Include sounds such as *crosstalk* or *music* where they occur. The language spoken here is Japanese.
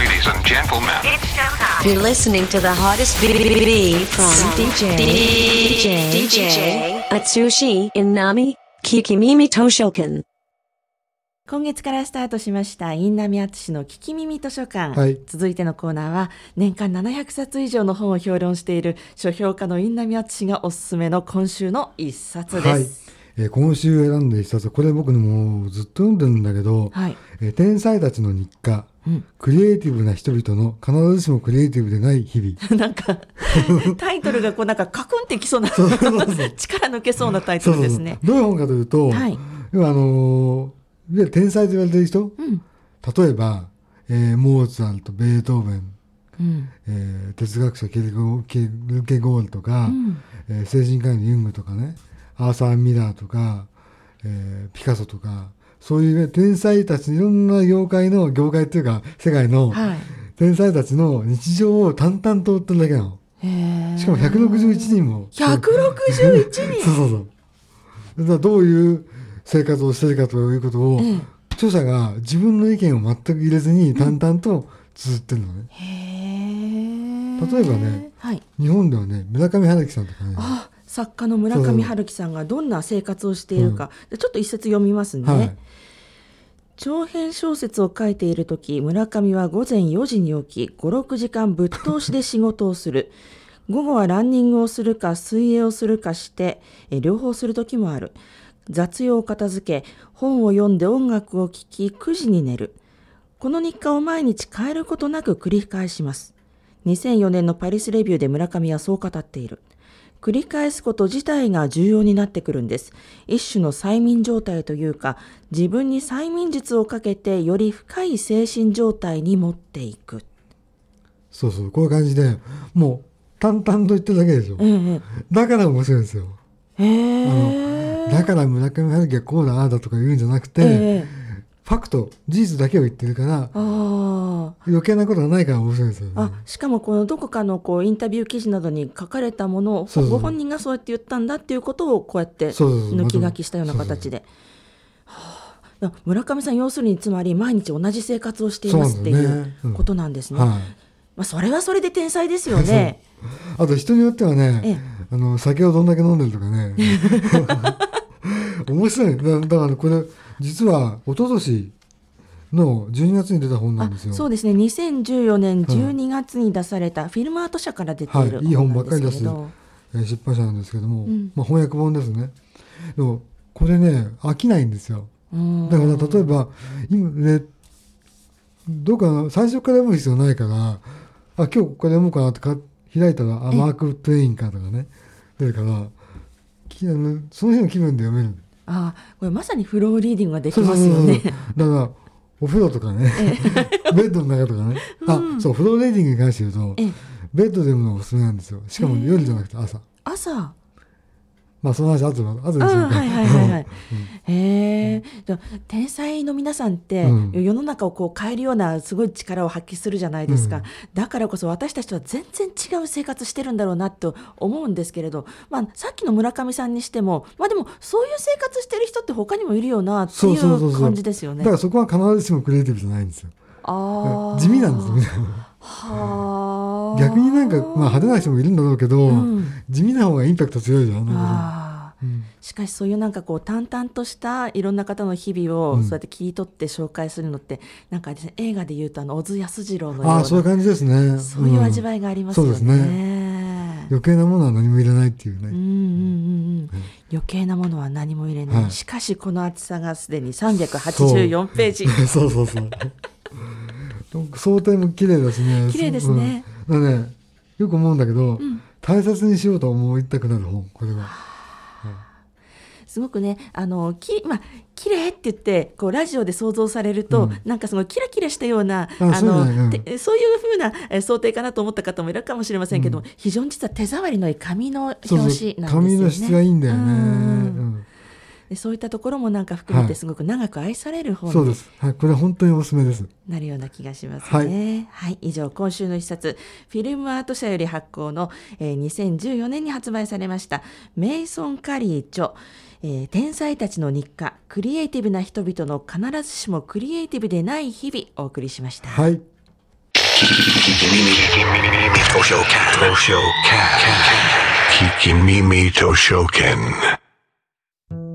Ladies and gentlemen. You're listening to the hottest BBB from DJ DJ DJ Atsushi Inami Kikimimi Toshokan. 今月からスタートしましたインナミアツシの聞き耳図書館、はい続いてのコーナーは年間700冊以上の本を評論している書評家のインナミアツシがおすすめの今週の一冊です。はい、えー今週選んだ一冊これ僕のもうずっと読んでるんだけど、はい。えー天才たちの日課、うん。クリエイティブな人々の必ずしもクリエイティブでない日々。*laughs* なんか *laughs* タイトルがこうなんかカクンってきそうなそうそうそう。*laughs* 力抜けそうなタイトそうそうそう。ルですね。どういう本かというと、はい。要はあのーいわゆる天才と言われてる人、うん。例えば、えーモーツァルトベートーベン、うん。えー哲学者ケルゴケルケゴールとか、うん。えー精神科医のユングとかねアーサー・ミラーとか、えーピカソとかそういう、ね、天才たちいろんな業界の業界っていうか世界のはい。天才たちの日常を淡々と追ってるだけなの。しかも161人も。161そう人？*laughs* そうそうだどういう生活をしてるかということを、ええ。著者が自分の意見を全く入れずに淡々と綴ってるのね、へー。例えばねはい。日本ではね村上春樹さんとかねあ作家の村上春樹さんがどんな生活をしているか、でちょっと一節読みますね、はい。長編小説を書いている時村上は午前4時に起き56時間ぶっ通しで仕事をする。*laughs* 午後はランニングをするか水泳をするかしてえ両方する時もある。雑用を片付け本を読んで音楽を聴き9時に寝る。この日課を毎日変えることなく繰り返します。2004年のパリスレビューで村上はそう語っている繰り返すこと自体が重要になってくるんです。一種の催眠状態というか、自分に催眠術をかけてより深い精神状態に持っていく。そうそう。こういう感じでもう淡々と言ってるだけでしょ、えだから面白いんですよ。え。へえだから村上春樹はこうだああだとか言うんじゃなくて、ええファクト事実だけを言ってるから。余計なことがないから面白いんですよね。あしかもこのどこかのこうインタビュー記事などに書かれたものをご本人がそうやって言ったんだっていうことをこうやって抜き書きしたような形で。村上さん要するにつまり毎日同じ生活をしていますっていそうことなんですね。はい。まあ、それはそれで天才ですよね。*laughs* あと人によってはね、ええ。あの酒をどんだけ飲んでるとかね。*laughs* 面白い。だだからこれ実は一昨年の12月に出た本なんあですよ。そうですね。2014年12月に出されたフィルムアート社から出ているはい。いい本ばっかり出す出版社なんですけども、ん。まあ、翻訳本ですね。でもこれね飽きないんですよ。うん。だから例えば今ねどうかな最初から読む必要ないからあ今日これ読もうかなってか開いたらあマーク・トゥエインかとかね出るからきあのその日の気分で読めるあこれまさにフローリーディングができますよね。だからお風呂とかね。*laughs* ベッドの中とかね。あ、そうフローリーディングに関して言うとええ。ベッドで読むのがおすすめなんですよ。しかも夜じゃなくて朝。朝まあその話後で後であするはいはいはいはい。へえ。じゃあ天才の皆さんって、うん。世の中をこう変えるようなすごい力を発揮するじゃないですか。うん。だからこそ私たちとは全然違う生活してるんだろうなと思うんですけれど、まあさっきの村上さんにしても、まあでもそういう生活してる人って他にもいるよなっていそう。感じですよね。だからそこは必ずしもクリエイティブじゃないんですよ。あー。地味なんですよみんなはあ。逆になんか、まあ、派手な人もいるんだろうけど、うん。地味な方がインパクト強いじゃんなしかしそういうなんかこう淡々としたいろんな方の日々をうん。そうやって切り取って紹介するのって、なんかですね映画でいうとあの小津安二郎のようなああそういう感じですね。そういう味わい、いがありますよね。そうですね。余計なものは何もいらないっていうね、うんうんうんうん、余計なものは何も入れない、はい。しかしこの厚さがすでに384ページ。そう *laughs* そうそう想定も綺麗だしね。綺麗ですね、うん、だねよく思うんだけど、ん。大切にしようと思いたくなる本これは。すごくねあのきまあ綺麗って言ってこうラジオで想像されると、うん。なんかそのキラキラしたようなあそうのだね。うん。てそういうふうなえ想定かなと思った方もいるかもしれませんけども、非常に実は手触りのいい紙の表紙なんですよね。紙の質がいいんだよね、でそういったところもなんか含めはいてすごく長く愛される本にそうです、はい、これ本当におすすめですなるような気がしますね。はい、以上今週の一冊フィルムアート社より発行の、えー2014年に発売されましたメイソン・カリー著、えー天才たちの日課クリエイティブな人々の必ずしもクリエイティブでない日々お送りしました。はい Kikimimi Toshoken. Toshoken. Kikimimi Toshoken.